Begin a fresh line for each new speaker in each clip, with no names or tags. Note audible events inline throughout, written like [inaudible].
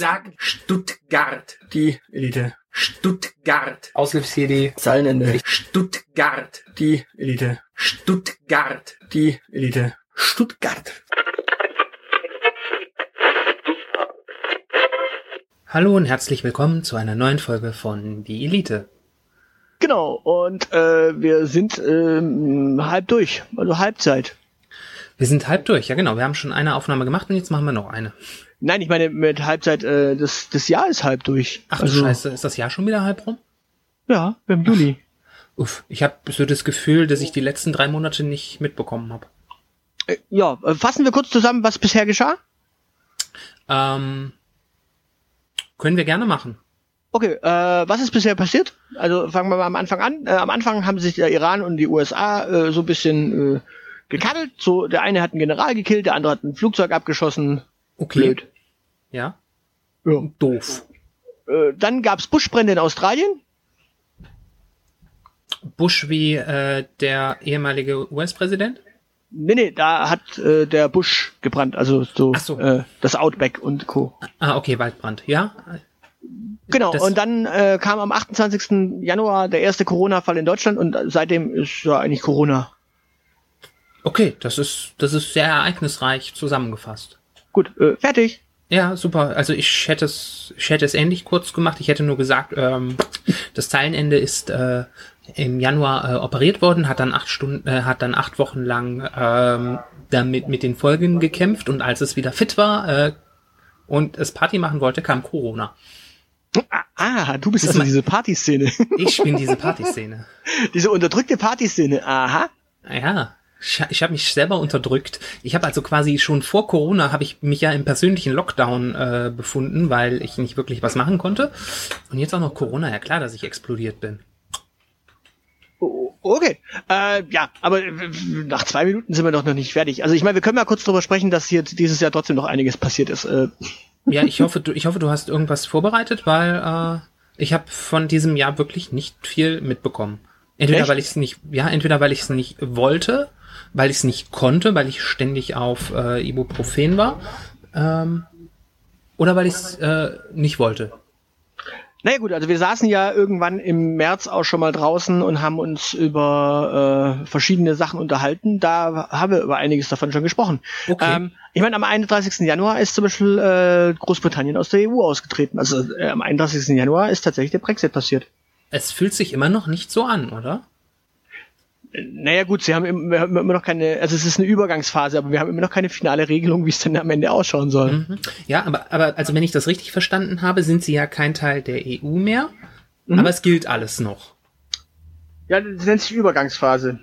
Sag Stuttgart.
Die Elite.
Stuttgart.
Auslöfs hier die Zeilenende.
Stuttgart.
Die Elite.
Stuttgart.
Die Elite.
Stuttgart.
Hallo und herzlich willkommen zu einer neuen Folge von Die Elite.
Genau, und äh, wir sind ähm, halb durch, also Halbzeit.
Wir sind halb durch, ja genau. Wir haben schon eine Aufnahme gemacht und jetzt machen wir noch eine.
Nein, ich meine mit Halbzeit, äh, das, das Jahr ist halb durch.
Ach du Scheiße, ist das Jahr schon wieder halb rum?
Ja, im Juli.
Uff, ich habe so das Gefühl, dass ich die letzten drei Monate nicht mitbekommen habe.
Äh, ja, äh, fassen wir kurz zusammen, was bisher geschah?
Ähm, können wir gerne machen.
Okay, äh, was ist bisher passiert? Also fangen wir mal am Anfang an. Äh, am Anfang haben sich der Iran und die USA äh, so ein bisschen äh, gekaddelt. So, der eine hat einen General gekillt, der andere hat ein Flugzeug abgeschossen.
Okay.
Blöd.
Ja.
Ja.
Doof.
Äh, dann gab's Buschbrände in Australien.
Bush wie äh, der ehemalige US-Präsident?
Nee, nee, da hat äh, der Busch gebrannt, also so,
so.
Äh, das Outback und Co.
Ah, okay, Waldbrand. Ja.
Genau,
Das-
und dann äh, kam am 28. Januar der erste Corona-Fall in Deutschland und seitdem ist ja eigentlich Corona.
Okay, das ist das ist sehr ereignisreich zusammengefasst.
Gut, äh, fertig.
Ja, super. Also ich hätte es, ich hätte es ähnlich kurz gemacht. Ich hätte nur gesagt, ähm, das Zeilenende ist äh, im Januar äh, operiert worden, hat dann acht Stunden, äh, hat dann acht Wochen lang ähm, damit mit den Folgen gekämpft und als es wieder fit war äh, und es Party machen wollte, kam Corona.
Ah, ah du bist
Das
also diese Partyszene.
Ich bin diese Partyszene. [laughs]
diese unterdrückte Partyszene. Aha.
Ja, ich, ich habe mich selber unterdrückt. Ich habe also quasi schon vor Corona habe ich mich ja im persönlichen Lockdown äh, befunden, weil ich nicht wirklich was machen konnte. Und jetzt auch noch Corona. Ja klar, dass ich explodiert bin.
O- Okay. Äh, ja, aber äh, nach zwei Minuten sind wir doch noch nicht fertig. Also ich meine, wir können mal kurz darüber sprechen, dass hier dieses Jahr trotzdem noch einiges passiert ist. Äh,
Ja, ich hoffe, du, ich hoffe, du hast irgendwas vorbereitet, weil äh, ich habe von diesem Jahr wirklich nicht viel mitbekommen. Entweder
Echt?
weil ich es nicht, ja, entweder weil ich es nicht wollte, weil ich es nicht konnte, weil ich ständig auf äh, Ibuprofen war, ähm, oder weil ich es äh, nicht wollte.
Naja gut, also wir saßen ja irgendwann im März auch schon mal draußen und haben uns über äh, verschiedene Sachen unterhalten. Da haben wir über einiges davon schon gesprochen.
Okay.
Ähm, ich meine, am 31. Januar ist zum Beispiel äh, Großbritannien aus der EU ausgetreten. Also äh, am 31. Januar ist tatsächlich der Brexit passiert.
Es fühlt sich immer noch nicht so an, oder?
Naja gut, sie haben im- wir haben immer noch keine, also es ist eine Übergangsphase, aber wir haben immer noch keine finale Regelung, wie es dann am Ende ausschauen soll.
Mhm. Ja, aber, aber also wenn ich das richtig verstanden habe, sind sie ja kein Teil der EU mehr, aber es gilt alles noch.
Ja, das nennt sich Übergangsphase.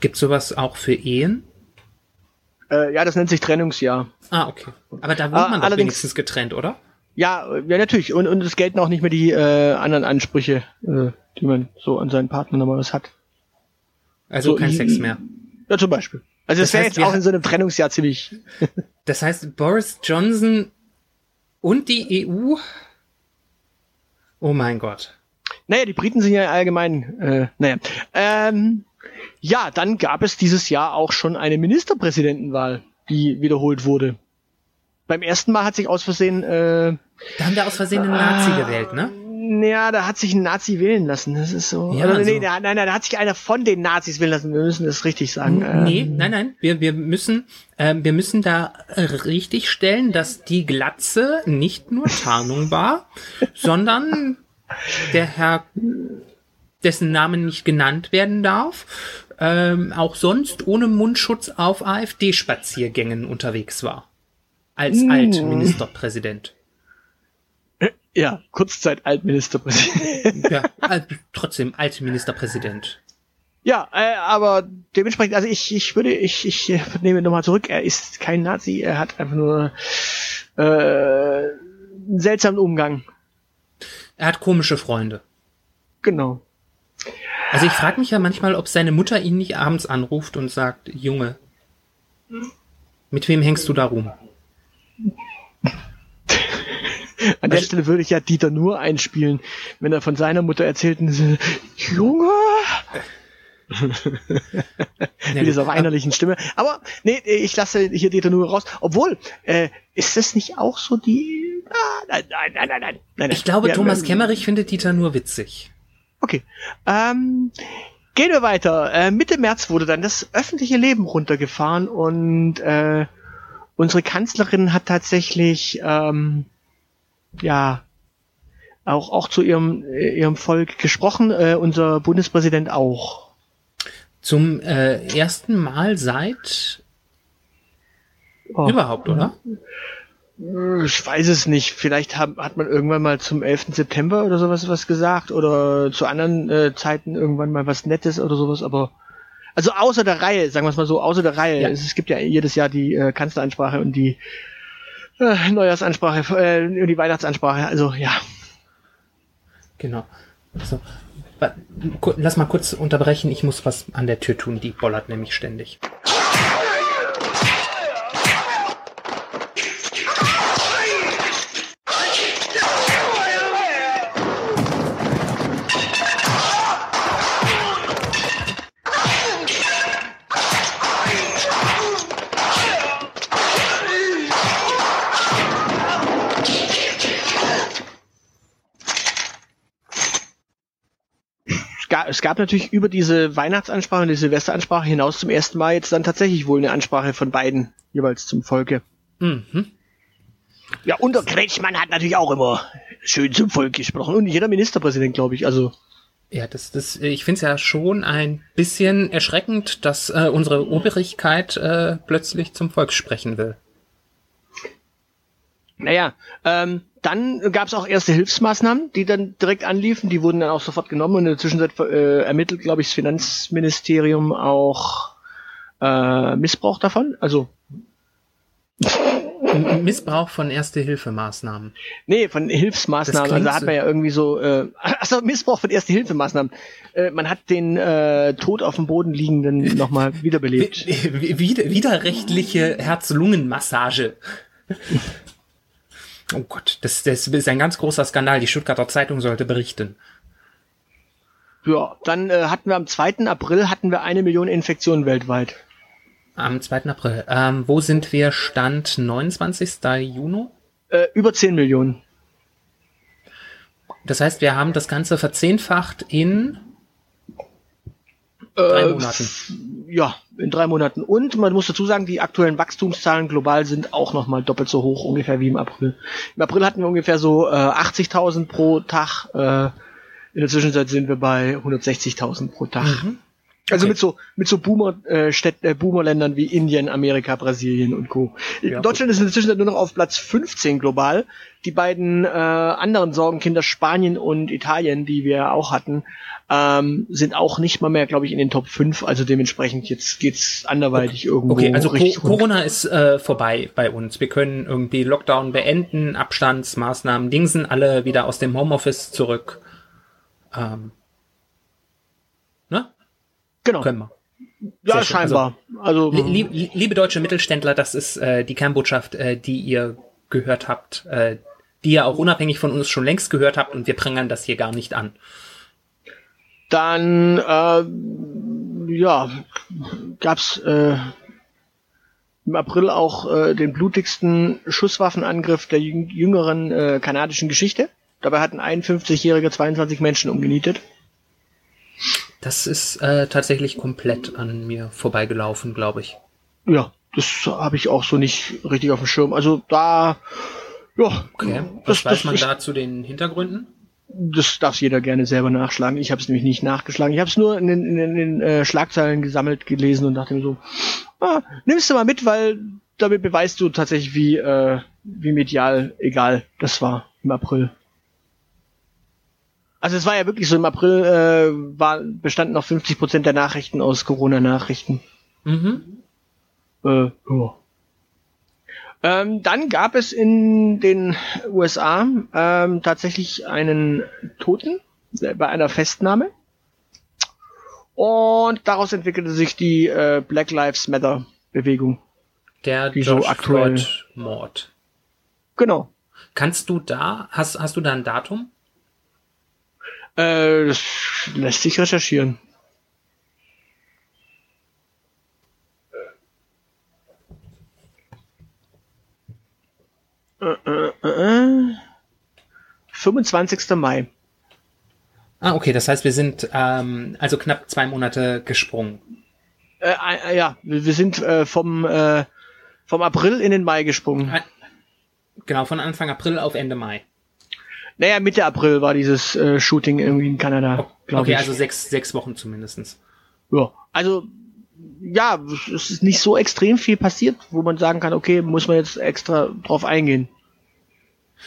Gibt sowas auch für Ehen?
Äh, ja, das nennt sich Trennungsjahr.
Ah, okay. Aber da wohnt
Ah,
man doch
allerdings-
wenigstens getrennt, oder?
Ja, ja natürlich. Und, und es gelten auch nicht mehr die äh, anderen Ansprüche, äh, die man so an seinen Partner normalerweise hat.
Also
So,
kein Sex mehr.
Ja, zum Beispiel. Also das,
Das
wäre jetzt auch in so einem Trennungsjahr ziemlich. [laughs]
Das heißt, Boris Johnson und die EU? Oh mein Gott.
Naja, die Briten sind ja allgemein. Äh, naja. Ähm, ja, dann gab es dieses Jahr auch schon eine Ministerpräsidentenwahl, die wiederholt wurde. Beim ersten Mal hat sich aus Versehen, äh,
Da haben wir aus Versehen einen Nazi gewählt, ne?
ja, da hat sich ein Nazi wählen lassen. Das ist so.
Ja,
Oder, nee,
so.
da, nein, nein, da hat sich einer von den Nazis wählen lassen. Wir müssen das richtig sagen. Äh,
Nee, nein, nein. Wir, wir müssen, ähm, wir müssen da äh, richtig stellen, dass die Glatze nicht nur Tarnung war, [laughs] sondern der Herr, dessen Namen nicht genannt werden darf, ähm, auch sonst ohne Mundschutz auf AfD-Spaziergängen unterwegs war. Als Altministerpräsident.
Ja, Kurzzeit Altministerpräsident.
Ja, äh, trotzdem Altministerpräsident.
ja, äh, aber dementsprechend, also ich, ich würde, ich, ich nehme nochmal zurück, er ist kein Nazi, er hat einfach nur äh, einen seltsamen Umgang.
Er hat komische Freunde.
Genau.
Also ich frage mich ja manchmal, ob seine Mutter ihn nicht abends anruft und sagt, Junge, mit wem hängst du da rum?
An der Stelle würde ich ja Dieter nur einspielen, wenn er von seiner Mutter erzählt, Junge, [laughs] Mit dieser weinerlichen Stimme. Aber nee, ich lasse hier Dieter nur raus. Obwohl, äh, ist das nicht auch so die. Ah, nein, nein, nein, nein, nein. nein.
Ich glaube,
Ja,
Thomas Kemmerich findet Dieter nur witzig.
Okay. Ähm, gehen wir weiter. Äh, Mitte März wurde dann das öffentliche Leben runtergefahren und äh, unsere Kanzlerin hat tatsächlich ähm, ja auch auch zu ihrem äh, ihrem Volk gesprochen. Äh, unser Bundespräsident auch.
Zum äh, ersten Mal seit
Oh.
überhaupt, oder?
Ich weiß es nicht. Vielleicht hat, hat man irgendwann mal zum 11. September oder sowas was gesagt oder zu anderen äh, Zeiten irgendwann mal was Nettes oder sowas, aber also außer der Reihe, sagen wir es mal so, außer der Reihe.
Ja.
Es, es gibt ja jedes Jahr die äh, Kanzleransprache und die äh, Neujahrsansprache, äh, die Weihnachtsansprache. Also ja,
Genau. So. Ku- Lass mal kurz unterbrechen, ich muss was an der Tür tun, die bollert nämlich ständig.
Es gab, natürlich über diese Weihnachtsansprache und die Silvesteransprache hinaus zum ersten Mal jetzt dann tatsächlich wohl eine Ansprache von beiden jeweils zum Volke.
Mhm.
Ja, und der Kretschmann hat natürlich auch immer schön zum Volk gesprochen und jeder Ministerpräsident, glaube ich. Also
Ja, das, das, ich finde es ja schon ein bisschen erschreckend, dass äh, unsere Obrigkeit äh, plötzlich zum Volk sprechen will.
Naja, ähm, dann gab es auch erste Hilfsmaßnahmen, die dann direkt anliefen. Die wurden dann auch sofort genommen und in der Zwischenzeit äh, ermittelt, glaube ich, das Finanzministerium auch äh, Missbrauch davon. Also,
Missbrauch von Erste-Hilfemaßnahmen.
nee, von Hilfsmaßnahmen. Also da hat man ja irgendwie so, äh, also Missbrauch von Erste-Hilfemaßnahmen. Äh, man hat den äh, tot auf dem Boden liegenden nochmal wiederbelebt. [laughs]
Wi- Wider, widerrechtliche Herz-Lungen-Massage. Oh Gott, das, das ist ein ganz großer Skandal. Die Stuttgarter Zeitung sollte berichten.
Ja, dann äh, hatten wir am 2. April hatten wir eine Million Infektionen weltweit.
Am 2. April. Ähm, wo sind wir? Stand 29. Juni?
Äh, über 10 Millionen.
Das heißt, wir haben das Ganze verzehnfacht in drei
Äh,
Monaten.
Ja, in drei Monaten. Und man muss dazu sagen, die aktuellen Wachstumszahlen global sind auch nochmal doppelt so hoch ungefähr wie im April. Im April hatten wir ungefähr so äh, 80.000 pro Tag. Äh, in der Zwischenzeit sind wir bei 160.000 pro Tag.
Mhm.
Also
Okay.
mit so mit so Boomer äh, Städt, äh, Boomerländern wie Indien, Amerika, Brasilien und Co.
Ja,
Deutschland ist in der Zwischenzeit nur noch auf Platz 15 global. Die beiden äh, anderen Sorgenkinder Spanien und Italien, die wir auch hatten, ähm, sind auch nicht mal mehr, glaube ich, in den Top 5. Also dementsprechend jetzt geht's anderweitig irgendwo
Okay, also Co
richtig rund.
Corona ist äh, vorbei bei uns. Wir können irgendwie Lockdown beenden, Abstandsmaßnahmen, Dingsen alle wieder aus dem Homeoffice zurück. Ähm?
Genau.
Können wir.
Ja,
Sehr schön.
scheinbar. Also,
Lie- lie- liebe deutsche Mittelständler, das ist äh, die Kernbotschaft, äh, die ihr gehört habt, äh, die ihr auch unabhängig von uns schon längst gehört habt und wir prangern das hier gar nicht an.
Dann äh, ja, gab's äh, im April auch äh, den blutigsten Schusswaffenangriff der jüng jüngeren äh, kanadischen Geschichte. Dabei hatten 51-Jährige 22 Menschen umgenietet.
Das ist äh, tatsächlich komplett an mir vorbeigelaufen, glaube ich.
Ja, das habe ich auch so nicht richtig auf dem Schirm. Also da, ja,
Okay.
das,
Was weiß
das,
man
ich,
da zu den Hintergründen?
das darf jeder gerne selber nachschlagen. Ich habe es nämlich nicht nachgeschlagen. Ich habe es nur in den, in, den- in den äh, Schlagzeilen gesammelt, gelesen und dachte mir so, ah, nimmst du mal mit, weil damit beweist du tatsächlich, wie, äh, wie medial egal das war im April. Also es war ja wirklich so, im April äh, war, bestanden noch 50 Prozent der Nachrichten aus Corona-Nachrichten.
Mhm.
Äh, ja. Ähm, dann gab es in den USA ähm, tatsächlich einen Toten äh, bei einer Festnahme. Und daraus entwickelte sich die äh, Black Lives Matter Bewegung.
Der
Die so aktuell-
Floyd Mord.
Genau.
Kannst du da, hast, hast du da ein Datum?
Äh, das lässt sich recherchieren. Äh, äh, äh. äh. 25. Mai.
Ah, okay, das heißt, wir sind ähm, also knapp zwei Monate gesprungen.
Äh, äh ja, wir sind äh, vom, äh, vom April in den Mai gesprungen.
Genau, von Anfang April auf Ende Mai.
Naja, Mitte April war dieses äh, Shooting irgendwie in Kanada, glaube
Okay,
ich.
also sechs, sechs Wochen zumindestens.
ja. Also, ja, es ist nicht so extrem viel passiert, wo man sagen kann, okay, muss man jetzt extra drauf eingehen.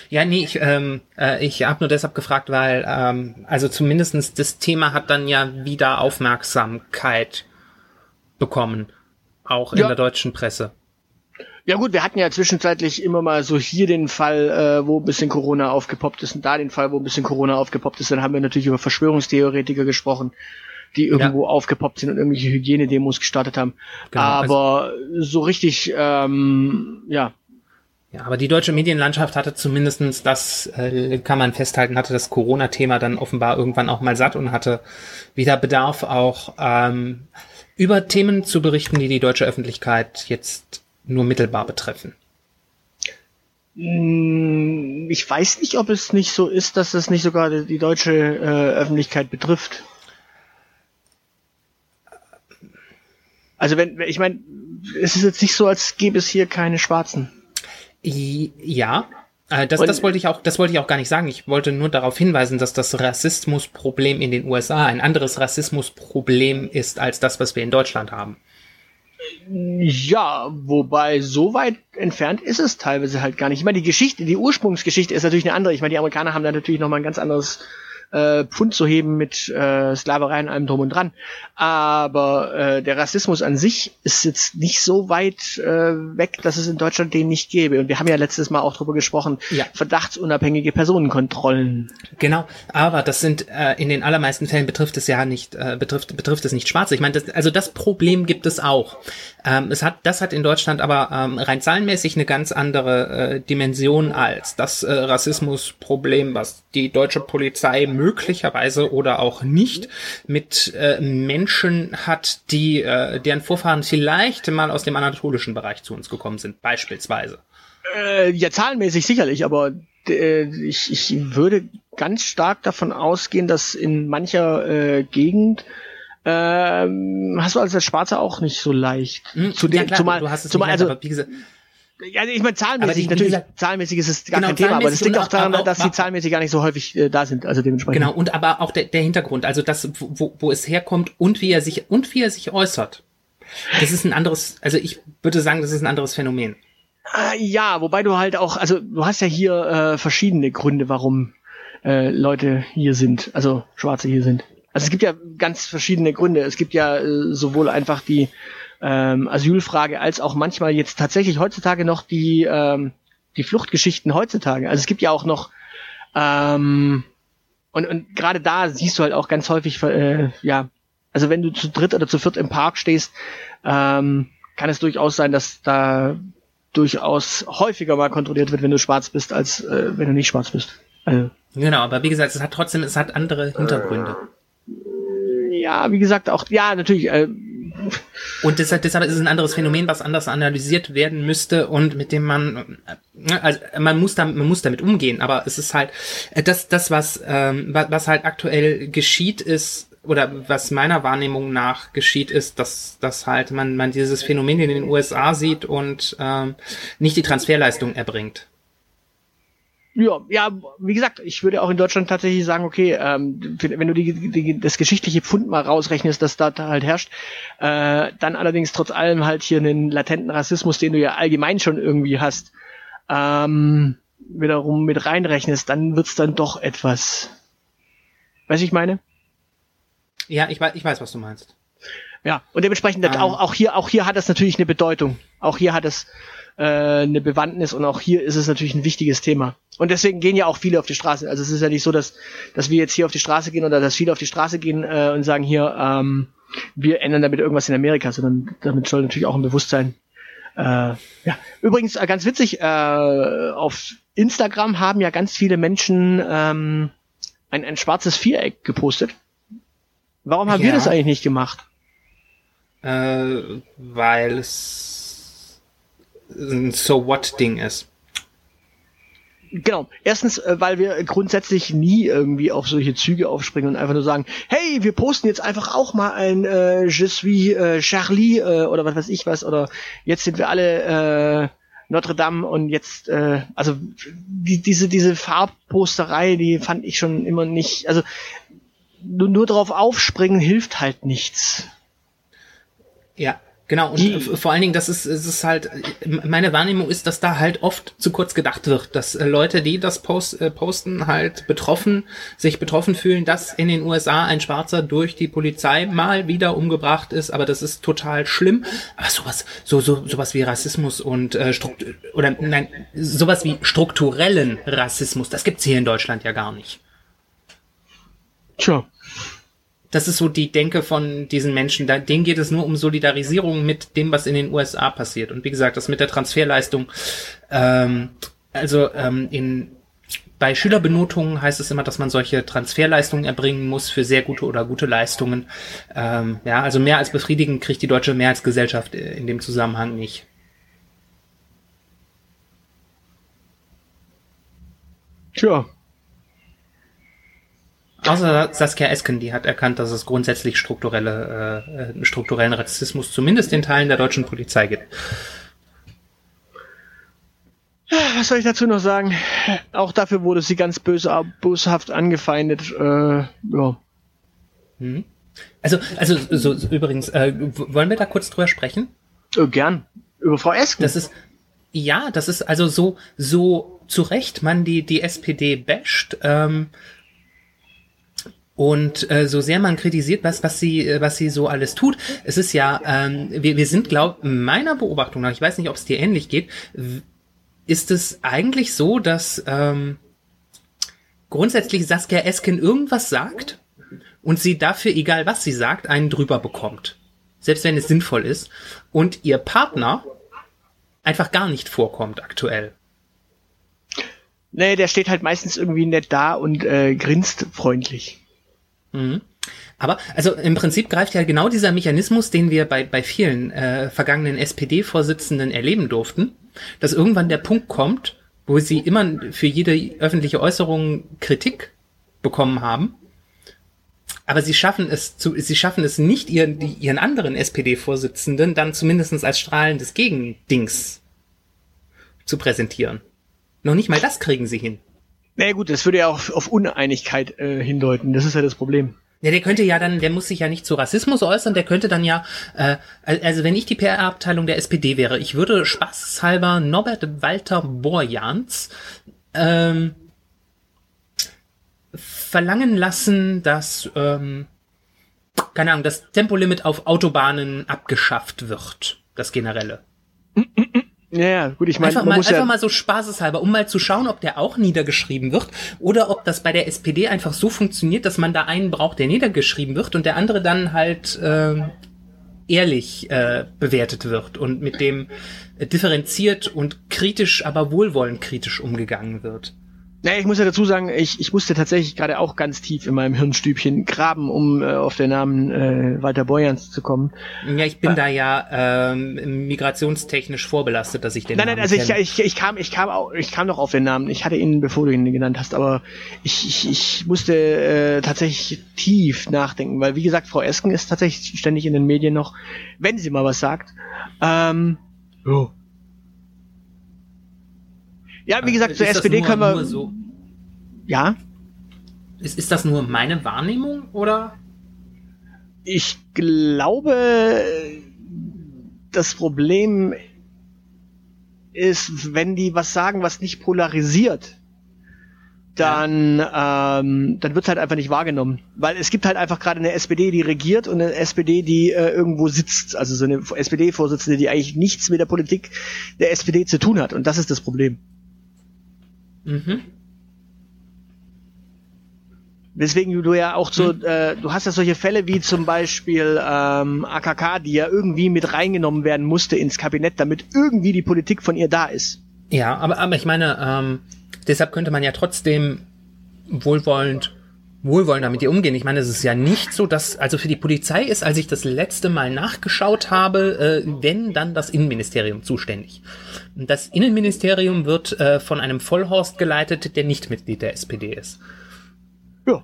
Ja, nee, ich, ähm, äh, ich habe nur deshalb gefragt, weil ähm, also zumindestens das Thema hat dann ja wieder Aufmerksamkeit bekommen, auch in
Ja.
der deutschen Presse.
Ja gut, wir hatten ja zwischenzeitlich immer mal so hier den Fall, äh, wo ein bisschen Corona aufgepoppt ist und da den Fall, wo ein bisschen Corona aufgepoppt ist. Dann haben wir natürlich über Verschwörungstheoretiker gesprochen, die irgendwo aufgepoppt sind und irgendwelche Hygienedemos gestartet haben.
Genau, also-
Aber so richtig, ähm, ja,
Ja, aber die deutsche Medienlandschaft hatte zumindestens das äh, kann man festhalten, hatte das Corona-Thema dann offenbar irgendwann auch mal satt und hatte wieder Bedarf auch ähm, über Themen zu berichten, die die deutsche Öffentlichkeit jetzt nur mittelbar betreffen.
mh, ich weiß nicht, ob es nicht so ist, dass das nicht sogar die, deutsche äh, Öffentlichkeit betrifft. Also wenn, ich meine, es ist jetzt nicht so, als gäbe es hier keine Schwarzen.
Ja, äh, das, das wollte ich auch, das wollte ich auch gar nicht sagen. Ich wollte nur darauf hinweisen, dass das Rassismusproblem in den USA ein anderes Rassismusproblem ist als das, was wir in Deutschland haben.
Ja, wobei so weit entfernt ist es teilweise halt gar nicht. Ich meine, die Geschichte, die Ursprungsgeschichte ist natürlich eine andere. Ich meine, die Amerikaner haben da natürlich nochmal ein ganz anderes äh, Pfund zu heben mit äh, Sklaverei und allem drum und dran. Aber äh, der Rassismus an sich ist jetzt nicht so weit äh, weg, dass es in Deutschland den nicht gäbe. Und wir haben ja letztes Mal auch drüber gesprochen,
Ja.
verdachtsunabhängige Personenkontrollen.
Genau, aber das sind äh, in den allermeisten Fällen betrifft es ja nicht äh, betrifft betrifft es nicht Schwarze. Ich meine, das, also das Problem gibt es auch. Ähm, es hat das hat in Deutschland aber ähm, rein zahlenmäßig eine ganz andere äh, Dimension als das äh, Rassismusproblem, was die deutsche Polizei möglicherweise oder auch nicht mit äh, Menschen hat, die äh, deren Vorfahren vielleicht mal aus dem anatolischen Bereich zu uns gekommen sind, beispielsweise.
Äh, ja, zahlenmäßig sicherlich, aber äh, ich, ich würde ganz stark davon ausgehen, dass in mancher äh, Gegend ähm, hast du als Schwarze auch nicht so leicht.
Hm,
Zu
ja,
den,
klar,
zumal,
du hast es
zumal,
nicht
also,
aber wie gesagt,
ja, ich meine zahlenmäßig,
die-
natürlich,
gesagt-
zahlenmäßig ist es gar
Genau,
kein Thema, aber das
zahlenmäßig
liegt auch daran, dass die zahlenmäßig gar nicht so häufig äh, da sind, also dementsprechend.
Genau, und aber auch der, der Hintergrund, also das, wo, wo es herkommt und wie er sich und wie er sich äußert. Das ist ein anderes, also ich würde sagen, das ist ein anderes Phänomen.
Ah, ja, wobei du halt auch, also du hast ja hier äh, verschiedene Gründe, warum äh, Leute hier sind, also Schwarze hier sind. Also es gibt ja ganz verschiedene Gründe. Es gibt ja äh, sowohl einfach die ähm, Asylfrage als auch manchmal jetzt tatsächlich heutzutage noch die ähm, die Fluchtgeschichten heutzutage. Also es gibt ja auch noch ähm, und, und gerade da siehst du halt auch ganz häufig, äh, ja, also wenn du zu dritt oder zu viert im Park stehst, ähm, kann es durchaus sein, dass da durchaus häufiger mal kontrolliert wird, wenn du schwarz bist, als äh, wenn du nicht schwarz bist. Also,
Genau, aber wie gesagt, es hat trotzdem, es hat andere Hintergründe.
ja, wie gesagt, auch, ja, natürlich, äh,
Und deshalb, deshalb ist es ein anderes Phänomen, was anders analysiert werden müsste und mit dem man, äh, also man muss, da, man muss damit umgehen, aber es ist halt, äh, das, das was, ähm, wa- was halt aktuell geschieht, ist, oder was meiner Wahrnehmung nach geschieht, ist, dass, dass halt man, man dieses Phänomen in den USA sieht und ähm, nicht die Transferleistung erbringt.
Ja, ja, wie gesagt, ich würde auch in Deutschland tatsächlich sagen, okay, ähm, wenn du die, die, das geschichtliche Pfund mal rausrechnest, das da halt herrscht, äh, dann allerdings trotz allem halt hier einen latenten Rassismus, den du ja allgemein schon irgendwie hast, ähm, wiederum mit reinrechnest, dann wird's dann doch etwas. Weißt du, ich meine?
Ja, ich weiß, ich weiß, was du meinst.
Ja, und dementsprechend
Ähm.
auch, auch hier, auch hier hat das natürlich eine Bedeutung. Auch hier hat es äh, eine Bewandtnis und auch hier ist es natürlich ein wichtiges Thema. Und deswegen gehen ja auch viele auf die Straße. Also es ist ja nicht so, dass, dass wir jetzt hier auf die Straße gehen oder dass viele auf die Straße gehen äh, und sagen hier, ähm, wir ändern damit irgendwas in Amerika, sondern damit soll natürlich auch ein Bewusstsein. Äh, ja, übrigens äh, ganz witzig, äh, auf Instagram haben ja ganz viele Menschen ähm, ein, ein schwarzes Viereck gepostet. Warum haben wir
Ja.
das eigentlich nicht gemacht?
Äh, weil es ein So What Ding ist.
Genau. Erstens, äh, weil wir grundsätzlich nie irgendwie auf solche Züge aufspringen und einfach nur sagen, hey, wir posten jetzt einfach auch mal ein äh, Je suis äh, Charlie äh, oder was weiß ich was oder jetzt sind wir alle äh, Notre Dame und jetzt, äh, also die, diese, diese Farbposterei, die fand ich schon immer nicht, also nur, nur drauf aufspringen hilft halt nichts.
Ja, Genau, und die, vor allen Dingen, das ist, es ist halt, meine Wahrnehmung ist, dass da halt oft zu kurz gedacht wird, dass äh, Leute, die das post, äh, posten, halt betroffen, sich betroffen fühlen, dass in den USA ein Schwarzer durch die Polizei mal wieder umgebracht ist, aber das ist total schlimm. Aber sowas, so, so, sowas wie Rassismus und äh, Struktur, oder nein, sowas wie strukturellen Rassismus, das gibt's hier in Deutschland ja gar nicht.
Tja
das ist so die Denke von diesen Menschen. Da, denen geht es nur um Solidarisierung mit dem, was in den USA passiert. Und wie gesagt, das mit der Transferleistung, ähm, also ähm, in bei Schülerbenotungen heißt es immer, dass man solche Transferleistungen erbringen muss für sehr gute oder gute Leistungen. Ähm, ja, also mehr als befriedigend kriegt die deutsche Mehrheitsgesellschaft in dem Zusammenhang nicht.
Tja,
Außer Saskia Esken, die hat erkannt, dass es grundsätzlich strukturelle, äh, strukturellen Rassismus zumindest in Teilen der deutschen Polizei gibt.
Was soll ich dazu noch sagen? Auch dafür wurde sie ganz böse, boshaft angefeindet. Äh, ja.
Hm. Also, also so, so, übrigens, äh, wollen wir da kurz drüber sprechen?
Äh, gern. Über Frau Esken.
Das ist ja, das ist also so so zu Recht man die die SPD basht. Ähm, und äh, so sehr man kritisiert, was, was sie, äh, was sie so alles tut, es ist ja, ähm, wir, wir sind, glaub, meiner Beobachtung nach, ich weiß nicht, ob es dir ähnlich geht, ist es eigentlich so, dass ähm, grundsätzlich Saskia Esken irgendwas sagt und sie dafür, egal was sie sagt, einen drüber bekommt. Selbst wenn es sinnvoll ist. Und ihr Partner einfach gar nicht vorkommt aktuell.
Nee, der steht halt meistens irgendwie nett da und äh, grinst freundlich.
Mhm. Aber also im Prinzip greift ja genau dieser Mechanismus, den wir bei, bei vielen äh, vergangenen SPD-Vorsitzenden erleben durften, dass irgendwann der Punkt kommt, wo sie immer für jede öffentliche Äußerung Kritik bekommen haben. Aber sie schaffen es zu, sie schaffen es nicht, ihren, ihren anderen SPD-Vorsitzenden dann zumindest als strahlendes Gegendings zu präsentieren. Noch nicht mal das kriegen sie hin.
Naja gut, das würde ja auch auf Uneinigkeit äh, hindeuten. Das ist ja das Problem.
Ja, der könnte ja dann, der muss sich ja nicht zu Rassismus äußern, der könnte dann ja, äh, also wenn ich die PR-Abteilung der SPD wäre, ich würde spaßhalber Norbert Walter Borjans ähm, verlangen lassen, dass, ähm, keine Ahnung, das Tempolimit auf Autobahnen abgeschafft wird, das generelle. [clears throat]
Ja, ja, gut, ich meine,
einfach, mal, einfach ja mal so spaßeshalber, um mal zu schauen, ob der auch niedergeschrieben wird oder ob das bei der SPD einfach so funktioniert, dass man da einen braucht, der niedergeschrieben wird und der andere dann halt äh, ehrlich äh, bewertet wird und mit dem differenziert und kritisch, aber wohlwollend kritisch umgegangen wird.
Naja, ich muss ja dazu sagen, ich, ich musste tatsächlich gerade auch ganz tief in meinem Hirnstübchen graben, um äh, auf den Namen äh, Walter Borjans zu kommen.
Ja, ich bin äh, da ja ähm, migrationstechnisch vorbelastet, dass ich den
nein,
Namen
Nein, also ich, ich, ich kam, ich kam auch, ich kam noch auf den Namen. Ich hatte ihn, bevor du ihn genannt hast, aber ich, ich, ich musste äh, tatsächlich tief nachdenken, weil wie gesagt, Frau Esken ist tatsächlich ständig in den Medien noch, wenn sie mal was sagt. Ähm, oh ja, wie gesagt, zur SPD
nur,
können wir.
So?
Ja.
Ist, ist das nur meine Wahrnehmung oder?
Ich glaube, das Problem ist, wenn die was sagen, was nicht polarisiert, dann, ja. ähm, dann wird halt einfach nicht wahrgenommen. Weil es gibt halt einfach gerade eine SPD, die regiert und eine SPD, die äh, irgendwo sitzt. Also so eine SPD-Vorsitzende, die eigentlich nichts mit der Politik der SPD zu tun hat. Und das ist das Problem. Mhm. Deswegen du ja auch so, mhm. äh, du hast ja solche Fälle wie zum Beispiel ähm, AKK, die ja irgendwie mit reingenommen werden musste ins Kabinett, damit irgendwie die Politik von ihr da ist.
Ja, aber, aber ich meine, ähm, deshalb könnte man ja trotzdem wohlwollend wohlwollender mit ihr umgehen. Ich meine, es ist ja nicht so, dass, also für die Polizei ist, als ich das letzte Mal nachgeschaut habe, äh, wenn dann das Innenministerium zuständig. Das Innenministerium wird äh, von einem Vollhorst geleitet, der nicht Mitglied der SPD ist.
Ja.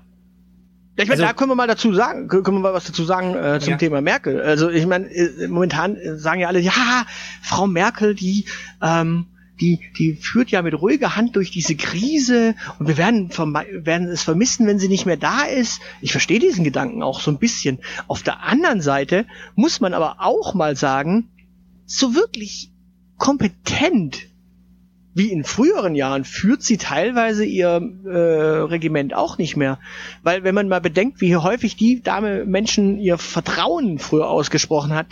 Ich meine,
Also-
da können wir mal dazu sagen, können wir mal was dazu sagen äh, zum
Ja.
Thema Merkel. Also ich meine, äh, momentan sagen ja alle, ja, Frau Merkel, die, ähm, die, die führt ja mit ruhiger Hand durch diese Krise und wir werden, werden es vermissen, wenn sie nicht mehr da ist. Ich verstehe diesen Gedanken auch so ein bisschen. Auf der anderen Seite muss man aber auch mal sagen, so wirklich kompetent wie in früheren Jahren führt sie teilweise ihr äh, Regiment auch nicht mehr. Weil wenn man mal bedenkt, wie häufig die Dame Menschen ihr Vertrauen früher ausgesprochen hat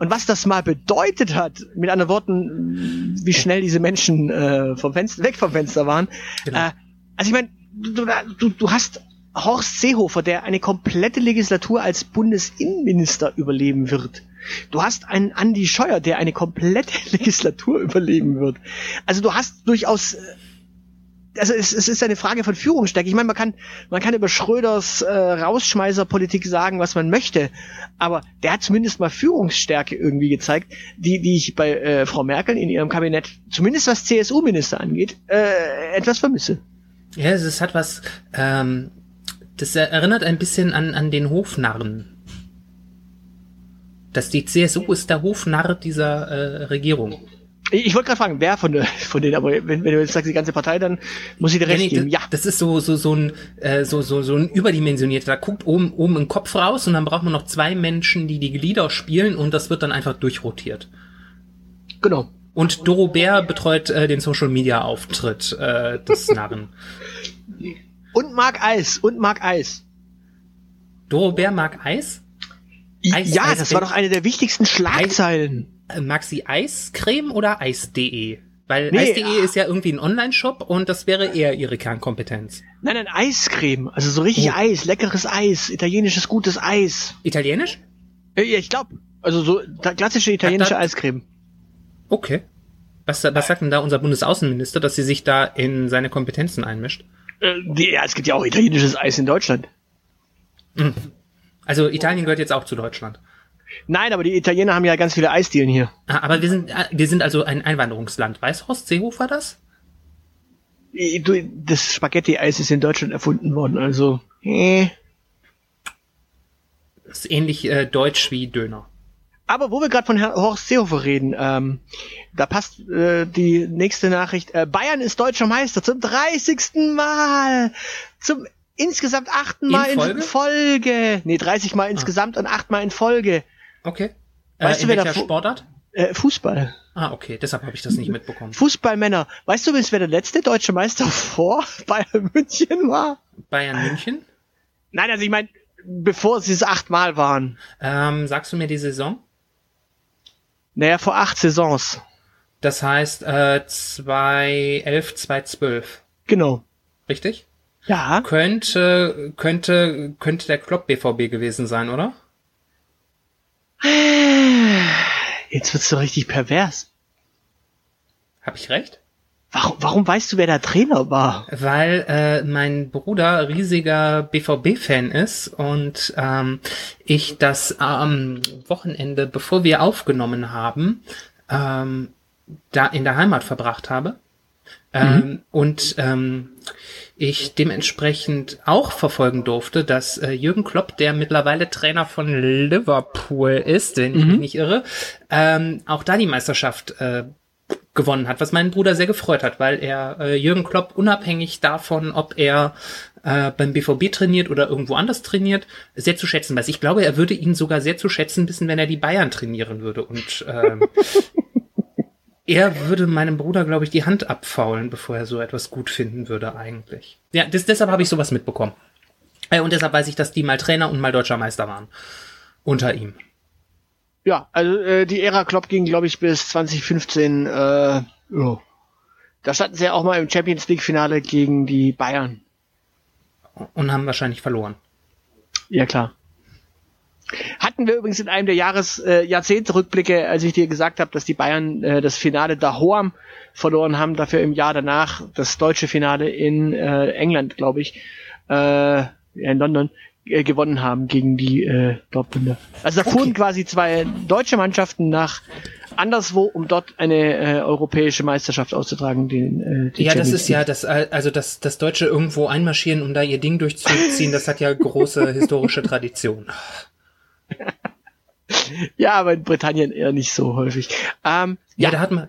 und was das mal bedeutet hat, mit anderen Worten, wie schnell diese Menschen äh, vom Fenster, weg vom Fenster waren.
Genau.
Äh, also ich meine, du, du, du hast Horst Seehofer, der eine komplette Legislatur als Bundesinnenminister überleben wird. Du hast einen Andy Scheuer, der eine komplette [laughs] Legislatur überleben wird. Also du hast durchaus, äh, also es, es ist eine Frage von Führungsstärke. Ich meine, man kann, man kann über Schröders äh, Rausschmeißerpolitik sagen, was man möchte, aber der hat zumindest mal Führungsstärke irgendwie gezeigt, die, die ich bei äh, Frau Merkel in ihrem Kabinett, zumindest was CSU-Minister angeht, äh, etwas vermisse.
Ja, es hat was, ähm, das erinnert ein bisschen an, an den Hofnarren. Dass die CSU ist der Hofnarr dieser äh, Regierung.
Ich, wollte gerade fragen, wer von, von denen, aber wenn, wenn du jetzt sagst, die ganze Partei, dann muss ich dir recht
nee,
geben. Ja,
Das ist so, so, so ein, äh, so, so, so ein überdimensionierter. Da guckt oben, oben ein Kopf raus und dann braucht man noch zwei Menschen, die die Glieder spielen und das wird dann einfach durchrotiert.
genau.
Und Doro Bär betreut äh, den Social Media Auftritt äh, des [laughs] Narren.
Und Mark Eis, und Mark Eis.
Doro Bär mag Eis? Eis,
ja,
Eis,
das war
Eis.
doch eine der wichtigsten Schlagzeilen.
Äh, Mag sie Eiscreme oder Eis.de? Weil
Nee,
Eis.de
ah.
ist ja irgendwie ein Online-Shop und das wäre eher ihre Kernkompetenz.
Nein, nein, Eiscreme. Also so richtig
Oh.
Eis, leckeres Eis, italienisches gutes Eis.
Italienisch?
Äh, ja, ich glaube, also so klassische italienische Eiscreme.
Okay. Was, was sagt denn da unser Bundesaußenminister, dass sie sich da in seine Kompetenzen einmischt?
Äh, ja, es gibt ja auch italienisches Eis in Deutschland.
Also Italien gehört jetzt auch zu Deutschland.
Nein, aber die Italiener haben ja ganz viele Eisdielen hier.
Ah, aber wir sind, ah, wir sind also ein Einwanderungsland. Weiß Horst Seehofer das?
Äh, das Spaghetti-Eis ist in Deutschland erfunden worden, also. Äh.
ist ähnlich äh, deutsch wie Döner.
Aber wo wir gerade von Herrn Horst Seehofer reden, ähm, da passt äh, die nächste Nachricht. Äh, Bayern ist deutscher Meister zum 30. Mal. Zum insgesamt achten
In
Mal in
Folge?
Folge. Nee, 30 Mal insgesamt und acht Mal in Folge.
Okay.
Weißt
äh,
du, wer
welcher
da
Sportart?
Äh, Fußball.
Ah, okay, deshalb habe ich das nicht mitbekommen.
Fußballmänner. Weißt du, wer der letzte deutsche Meister vor [laughs] Bayern München war?
Bayern München.
Nein, also ich meine, bevor sie es achtmal waren.
Ähm, sagst du mir die Saison?
Naja, vor acht Saisons.
Das heißt äh, 2011, 2012.
Genau.
Richtig?
Ja.
Könnte, könnte, könnte der Klopp BVB gewesen sein, oder?
Jetzt wird's doch richtig pervers.
Habe ich recht?
Warum, warum weißt du, wer der Trainer war?
Weil äh, mein Bruder riesiger BVB-Fan ist und ähm, ich das am Wochenende, bevor wir aufgenommen haben, ähm, da in der Heimat verbracht habe. Ähm, und ähm, ich dementsprechend auch verfolgen durfte, dass äh, Jürgen Klopp, der mittlerweile Trainer von Liverpool ist, wenn ich mich nicht irre, ähm, auch da die Meisterschaft äh, gewonnen hat, was meinen Bruder sehr gefreut hat, weil er äh, Jürgen Klopp unabhängig davon, ob er äh, beim BVB trainiert oder irgendwo anders trainiert, sehr zu schätzen weiß. Ich glaube, er würde ihn sogar sehr zu schätzen wissen, wenn er die Bayern trainieren würde. Und ähm, [laughs] er würde meinem Bruder, glaube ich, die Hand abfaulen, bevor er so etwas gut finden würde eigentlich. Ja, das, deshalb habe ich sowas mitbekommen. Äh, und deshalb weiß ich, dass die mal Trainer und mal deutscher Meister waren. Unter ihm.
Ja, also äh, die Ära Klopp ging, glaube ich, bis 2015. Äh, ja. Da standen sie ja auch mal im Champions League Finale gegen die Bayern.
Und haben wahrscheinlich verloren.
Ja klar. Hatten wir übrigens in einem der Jahres äh, Jahrzehntrückblicke, als ich dir gesagt habe, dass die Bayern äh, das Finale daheim verloren haben, dafür im Jahr danach das deutsche Finale in äh, England, glaube ich. Äh, in London äh, gewonnen haben gegen die äh, Dortmunder. Also da fuhren
Okay.
quasi zwei deutsche Mannschaften nach anderswo, um dort eine äh, europäische Meisterschaft auszutragen. Den, äh, die
Ja, das ist ja das, äh, also das, das Deutsche irgendwo einmarschieren, um da ihr Ding durchzuziehen, das hat ja große [laughs] historische Tradition. [laughs]
Ja, aber in Britannien eher nicht so häufig. Ähm,
Ja,
ja,
da hat man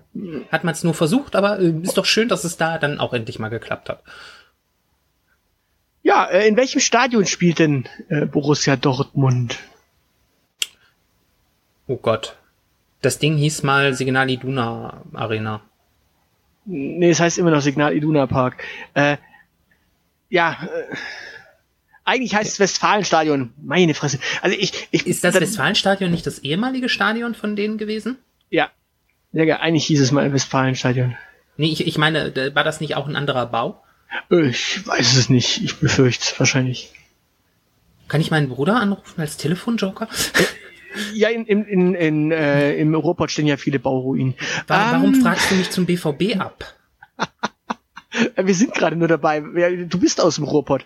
hat man es nur versucht, aber äh, ist doch schön, dass es da dann auch endlich mal geklappt hat.
ja äh, in welchem Stadion spielt denn äh, Borussia Dortmund?
Oh Gott. Das Ding hieß mal Signal Iduna Arena.
Nee, es heißt immer noch Signal Iduna Park. Äh, ja, äh, eigentlich heißt es Westfalenstadion. Meine Fresse. Also ich, ich
Ist das
dann-
Westfalenstadion nicht das ehemalige Stadion von denen gewesen?
Ja. Ja, eigentlich hieß es mal Westfalenstadion.
Nee, ich, ich meine, war das nicht auch ein anderer Bau?
Äh, Ich weiß es nicht. Ich befürchte es wahrscheinlich.
Kann ich meinen Bruder anrufen als Telefonjoker? [laughs]
Ja, in, in, in, in, äh, im Ruhrpott stehen ja viele Bauruinen.
Wa- Warum
Ähm,
fragst du mich zum BVB ab? [laughs]
Wir sind gerade nur dabei. Du bist aus dem Ruhrpott.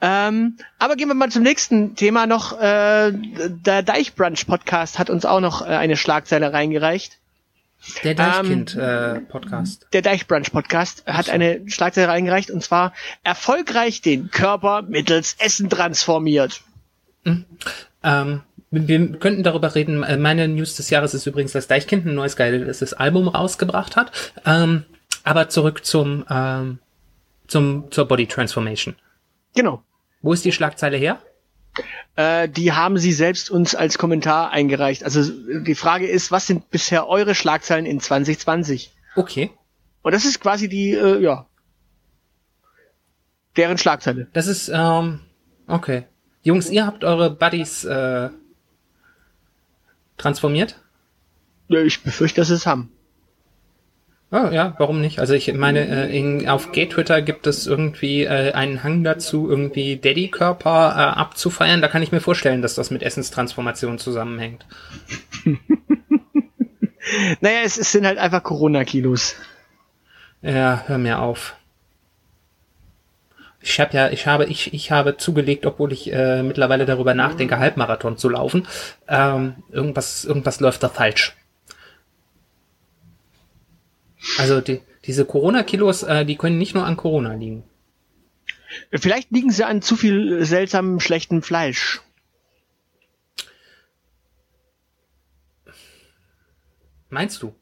Ähm, aber gehen wir mal zum nächsten Thema noch. Äh, der Deichbrunch Podcast hat uns auch noch äh, eine Schlagzeile reingereicht.
Der Deichkind-Podcast.
Der Deichbrunch Podcast hat eine Schlagzeile reingereicht und zwar erfolgreich den Körper mittels Essen transformiert.
Ähm, wir könnten darüber reden. Äh, Meine News des Jahres ist übrigens, dass Deichkind ein neues geiles Album rausgebracht hat. Ähm, aber zurück zum, ähm, zum, zur Body Transformation.
Genau.
Wo ist die Schlagzeile her?
Äh, die haben sie selbst uns als Kommentar eingereicht. Also die Frage ist, was sind bisher eure Schlagzeilen in 2020?
Okay.
Und das ist quasi die, äh, ja, deren Schlagzeile.
Das ist, ähm, okay. Jungs, ihr habt eure Buddies äh, transformiert?
Ja, ich befürchte, dass sie es haben.
Oh, ja, warum nicht? Also ich meine, äh, in, auf Gay-Twitter gibt es irgendwie äh, einen Hang dazu, irgendwie Daddy-Körper äh, abzufeiern. Da kann ich mir vorstellen, dass das mit Essenstransformation zusammenhängt. [laughs]
Naja, es, es sind halt einfach Corona-Kilos.
Ja, hör mir auf. Ich habe ja, ich habe, ich, ich habe zugelegt, obwohl ich äh, mittlerweile darüber nachdenke, Halbmarathon zu laufen. Ähm, irgendwas, irgendwas läuft da falsch. Also die, diese Corona-Kilos, äh, die können nicht nur an Corona liegen.
Vielleicht liegen sie an zu viel seltsamem, schlechtem Fleisch.
Meinst du?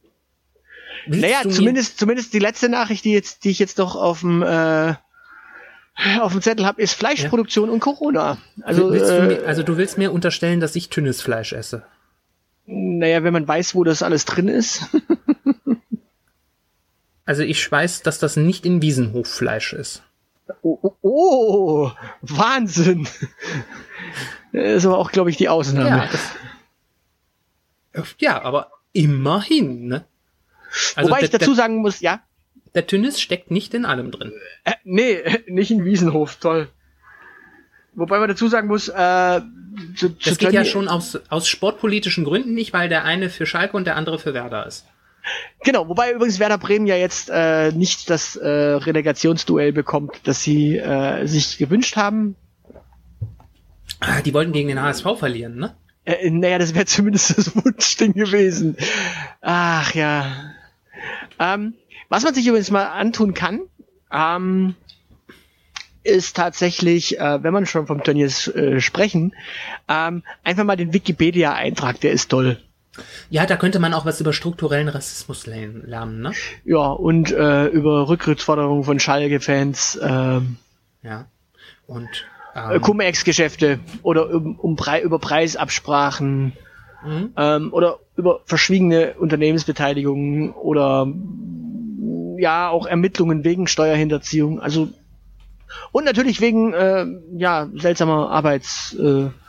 Willst
Naja,
du
zumindest, zumindest die letzte Nachricht, die jetzt, die ich jetzt doch auf dem, äh, auf dem Zettel habe, ist Fleischproduktion und Corona. Also,
willst du
äh,
mir, also du willst mir unterstellen, dass ich dünnes Fleisch esse.
naja, wenn man weiß, wo das alles drin ist. [laughs]
Also ich weiß, dass das nicht in Wiesenhoffleisch ist.
Oh, oh, oh Wahnsinn. Das ist aber auch, glaube ich, die Ausnahme.
Ja, ja, aber immerhin, ne? Also
Wobei ich dazu sagen muss, ja,
der Tünnis steckt nicht in allem drin.
äh, nee, [laughs] nicht in Wiesenhof, toll. Wobei man dazu sagen muss, äh, zu, zu
Das geht ja schon aus, aus sportpolitischen Gründen nicht, weil der eine für Schalke und der andere für Werder ist.
Genau, wobei übrigens Werder Bremen ja jetzt äh, nicht das äh, Relegationsduell bekommt, das sie äh, sich gewünscht haben.
Ah, Die wollten gegen den HSV verlieren, ne?
Äh, naja, das wäre zumindest das Wunschding gewesen. Ach ja. Ähm, was man sich übrigens mal antun kann, ähm, ist tatsächlich, äh, wenn man schon vom Turniers äh, sprechen, ähm, einfach mal den Wikipedia-Eintrag, der ist toll.
Ja, da könnte man auch was über strukturellen Rassismus lernen, ne?
Ja, und äh, über Rücktrittsforderungen von Schalke-Fans, ähm,
Ja. Und
äh,
ähm,
Cum-Ex-Geschäfte oder um, um über Preisabsprachen
mhm.
ähm, oder über verschwiegene Unternehmensbeteiligungen oder ja auch Ermittlungen wegen Steuerhinterziehung. Also und natürlich wegen äh, ja seltsamer Arbeitsbedingungen äh,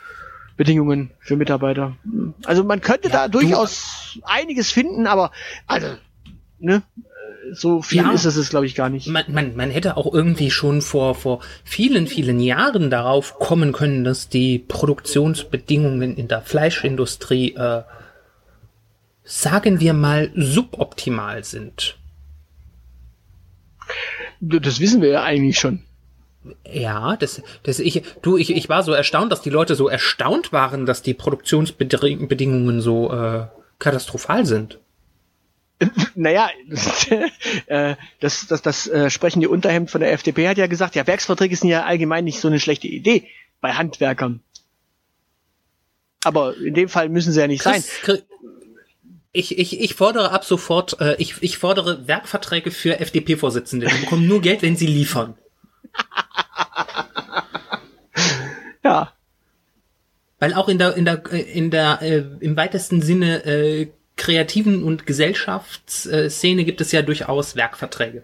Bedingungen für Mitarbeiter. Also man könnte
Ja,
da durchaus einiges finden, aber also ne so viel
Ja.
ist es es glaube ich gar nicht.
man, man, man hätte auch irgendwie schon vor, vor vielen, vielen Jahren darauf kommen können, dass die Produktionsbedingungen in der Fleischindustrie, äh, sagen wir mal, suboptimal sind.
Das wissen wir ja eigentlich schon.
Ja, das, das ich, du, ich, ich war so erstaunt, dass die Leute so erstaunt waren, dass die Produktionsbedingungen so äh, katastrophal sind. [laughs]
Naja, [laughs] äh, das, das, das äh, sprechende Unterhemd von der FDP hat ja gesagt, ja, Werksverträge sind ja allgemein nicht so eine schlechte Idee bei Handwerkern. Aber in dem Fall müssen sie ja nicht Chris, sein.
Ich, ich, ich fordere ab sofort, äh, ich, ich fordere Werkverträge für FDP-Vorsitzende. Die bekommen nur Geld, wenn sie liefern.
Ja.
Weil auch in der, in der, in der, äh, im weitesten Sinne äh, kreativen und Gesellschaftsszene gibt es ja durchaus Werkverträge.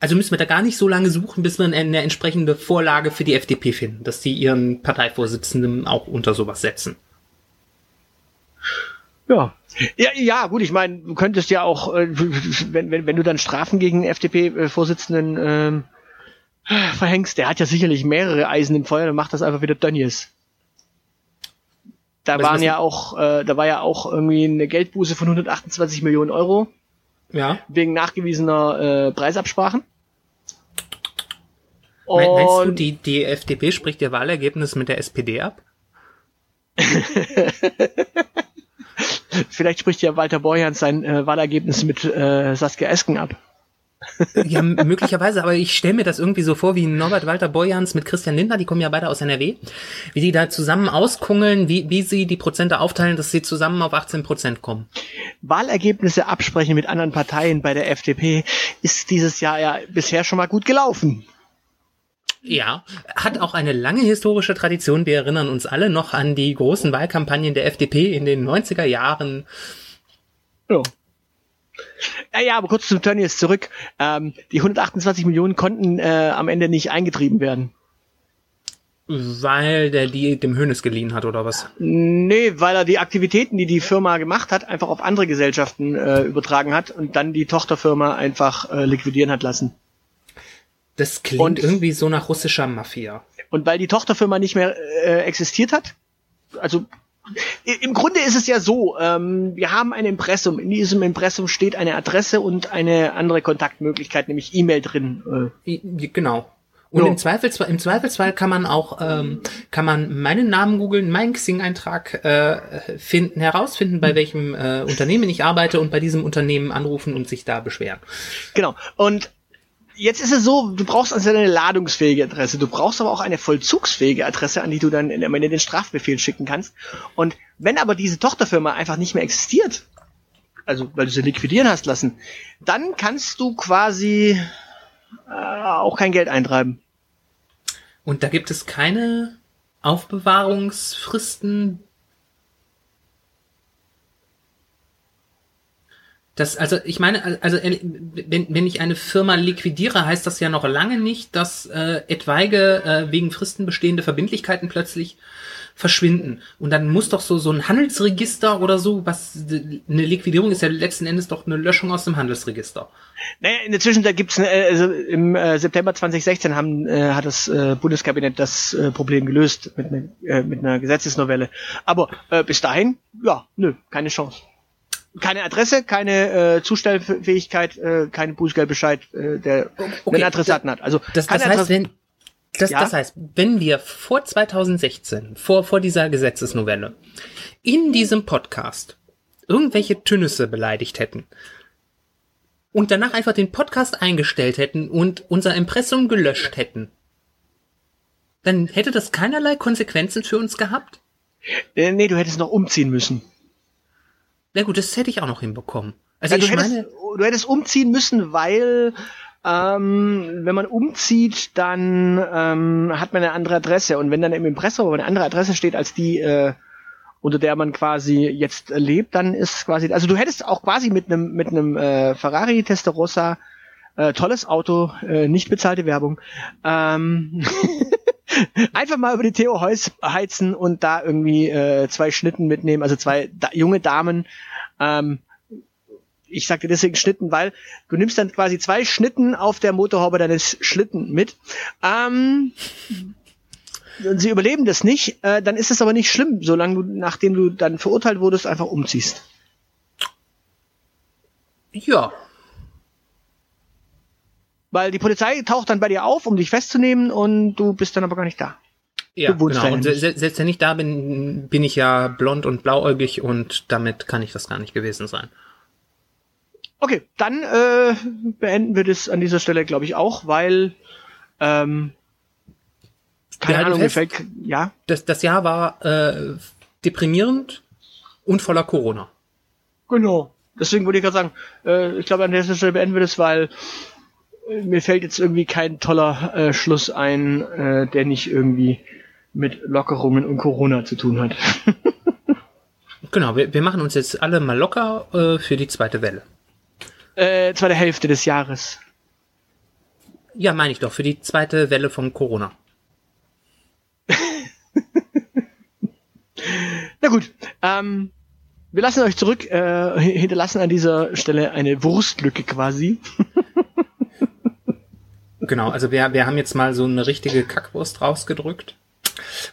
Also müssen wir da gar nicht so lange suchen, bis wir eine entsprechende Vorlage für die FDP finden, dass die ihren Parteivorsitzenden auch unter sowas setzen.
Ja. Ja, ja, gut, ich meine, du könntest ja auch, äh, wenn, wenn, wenn du dann Strafen gegen den FDP-Vorsitzenden ähm, verhängst, der hat ja sicherlich mehrere Eisen im Feuer, dann macht das einfach wieder Dönnies. Da waren ja auch, äh, da war ja auch irgendwie eine Geldbuße von 128 Millionen Euro.
Ja.
Wegen nachgewiesener äh, Preisabsprachen.
Und Meinst du, die, die FDP spricht ihr Wahlergebnis mit der SPD ab? [laughs]
Vielleicht spricht ja Walter Borjans sein äh, Wahlergebnis mit äh, Saskia Esken ab.
Ja, möglicherweise, aber ich stelle mir das irgendwie so vor, wie Norbert Walter Borjans mit Christian Lindner, die kommen ja beide aus NRW, wie die da zusammen auskungeln, wie, wie sie die Prozente aufteilen, dass sie zusammen auf 18 Prozent kommen.
Wahlergebnisse absprechen mit anderen Parteien bei der FDP ist dieses Jahr ja bisher schon mal gut gelaufen.
Ja, hat auch eine lange historische Tradition. Wir erinnern uns alle noch an die großen Wahlkampagnen der FDP in den 90er Jahren.
Ja. Ja, ja, aber kurz zum Tönnies zurück. Ähm, die 128 Millionen konnten äh, am Ende nicht eingetrieben werden.
Weil der die dem Hönes geliehen hat, oder was?
Nee, weil er die Aktivitäten, die die Firma gemacht hat, einfach auf andere Gesellschaften äh, übertragen hat und dann die Tochterfirma einfach äh, liquidieren hat lassen.
Das klingt und, irgendwie so nach russischer Mafia.
Und weil die Tochterfirma nicht mehr äh, existiert hat, also im Grunde ist es ja so, ähm, wir haben ein Impressum. In diesem Impressum steht eine Adresse und eine andere Kontaktmöglichkeit, nämlich E-Mail drin.
Äh. Genau. Und ja. im Zweifelsfall, im Zweifelsfall kann man auch, ähm, kann man meinen Namen googeln, meinen Xing-Eintrag äh, finden, herausfinden, bei welchem äh, Unternehmen ich arbeite und bei diesem Unternehmen anrufen und sich da beschweren.
Genau. Und Jetzt ist es so, du brauchst also eine ladungsfähige Adresse, du brauchst aber auch eine vollzugsfähige Adresse, an die du dann am Ende den Strafbefehl schicken kannst. Und wenn aber diese Tochterfirma einfach nicht mehr existiert, also weil du sie liquidieren hast lassen, dann kannst du quasi äh, auch kein Geld eintreiben.
Und da gibt es keine Aufbewahrungsfristen, Das, also ich meine, also äh, wenn, wenn ich eine Firma liquidiere, heißt das ja noch lange nicht, dass äh, etwaige äh, wegen Fristen bestehende Verbindlichkeiten plötzlich verschwinden. Und dann muss doch so so ein Handelsregister oder so, was eine Liquidierung ist ja letzten Endes doch eine Löschung aus dem Handelsregister.
Naja, in der Zwischenzeit gibt's eine, also im äh, September 2016 haben, äh, hat das äh, Bundeskabinett das äh, Problem gelöst mit, ne, äh, mit einer Gesetzesnovelle. Aber äh, bis dahin, ja, nö, keine Chance keine Adresse, keine äh, Zustellfähigkeit, äh, keine Bußgeldbescheid, äh, der okay. einen Adressaten hat. Also
das, das heißt, wenn das, ja? das heißt, wenn wir vor 2016, vor vor dieser Gesetzesnovelle, in diesem Podcast irgendwelche Tünnisse beleidigt hätten und danach einfach den Podcast eingestellt hätten und unser Impressum gelöscht hätten, dann hätte das keinerlei Konsequenzen für uns gehabt?
Äh, nee, du hättest noch umziehen müssen.
Na gut, das hätte ich auch noch hinbekommen.
Also ja, du, hättest, meine, du hättest umziehen müssen, weil ähm, wenn man umzieht, dann ähm, hat man eine andere Adresse. Und wenn dann im Impressum eine andere Adresse steht als die, äh, unter der man quasi jetzt lebt, dann ist quasi, also du hättest auch quasi mit einem mit einem äh, Ferrari Testarossa äh, tolles Auto, äh, nicht bezahlte Werbung. Ähm, [laughs] einfach mal über die Theo Heus heizen und da irgendwie äh, zwei Schnitten mitnehmen, also zwei da junge Damen. Ähm, ich sagte deswegen Schnitten, weil du nimmst dann quasi zwei Schnitten auf der Motorhaube deines Schlitten mit. Ähm, sie überleben das nicht, äh, dann ist es aber nicht schlimm, solange du, nachdem du dann verurteilt wurdest, einfach umziehst.
Ja,
Weil die Polizei taucht dann bei dir auf, um dich festzunehmen und du bist dann aber gar nicht da.
Ja, genau. Und selbst wenn ich da bin, bin ich ja blond und blauäugig und damit kann ich das gar nicht gewesen sein.
Okay, dann äh, beenden wir das an dieser Stelle, glaube ich, auch, weil ähm, keine
Wir
Ahnung,
fest-
fällt ja.
Das, das Jahr war äh, deprimierend und voller Corona.
Genau. Deswegen würde ich gerade sagen, äh, ich glaube, an dieser Stelle beenden wir das, weil mir fällt jetzt irgendwie kein toller äh, Schluss ein, äh, der nicht irgendwie mit Lockerungen und Corona zu tun hat. [laughs]
Genau, wir, wir machen uns jetzt alle mal locker äh, für die zweite Welle.
äh, zweite Hälfte des Jahres.
Ja, meine ich doch, für die zweite Welle von Corona. [laughs]
Na gut, ähm, wir lassen euch zurück, äh, hinterlassen an dieser Stelle eine Wurstlücke quasi.
Genau, also wir, wir haben jetzt mal so eine richtige Kackwurst rausgedrückt.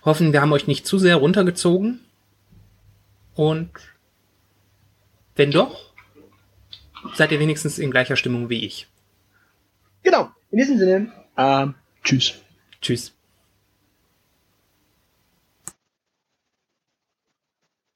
Hoffen, wir haben euch nicht zu sehr runtergezogen. Und wenn doch, seid ihr wenigstens in gleicher Stimmung wie ich.
Genau, in diesem Sinne, ähm, tschüss.
Tschüss.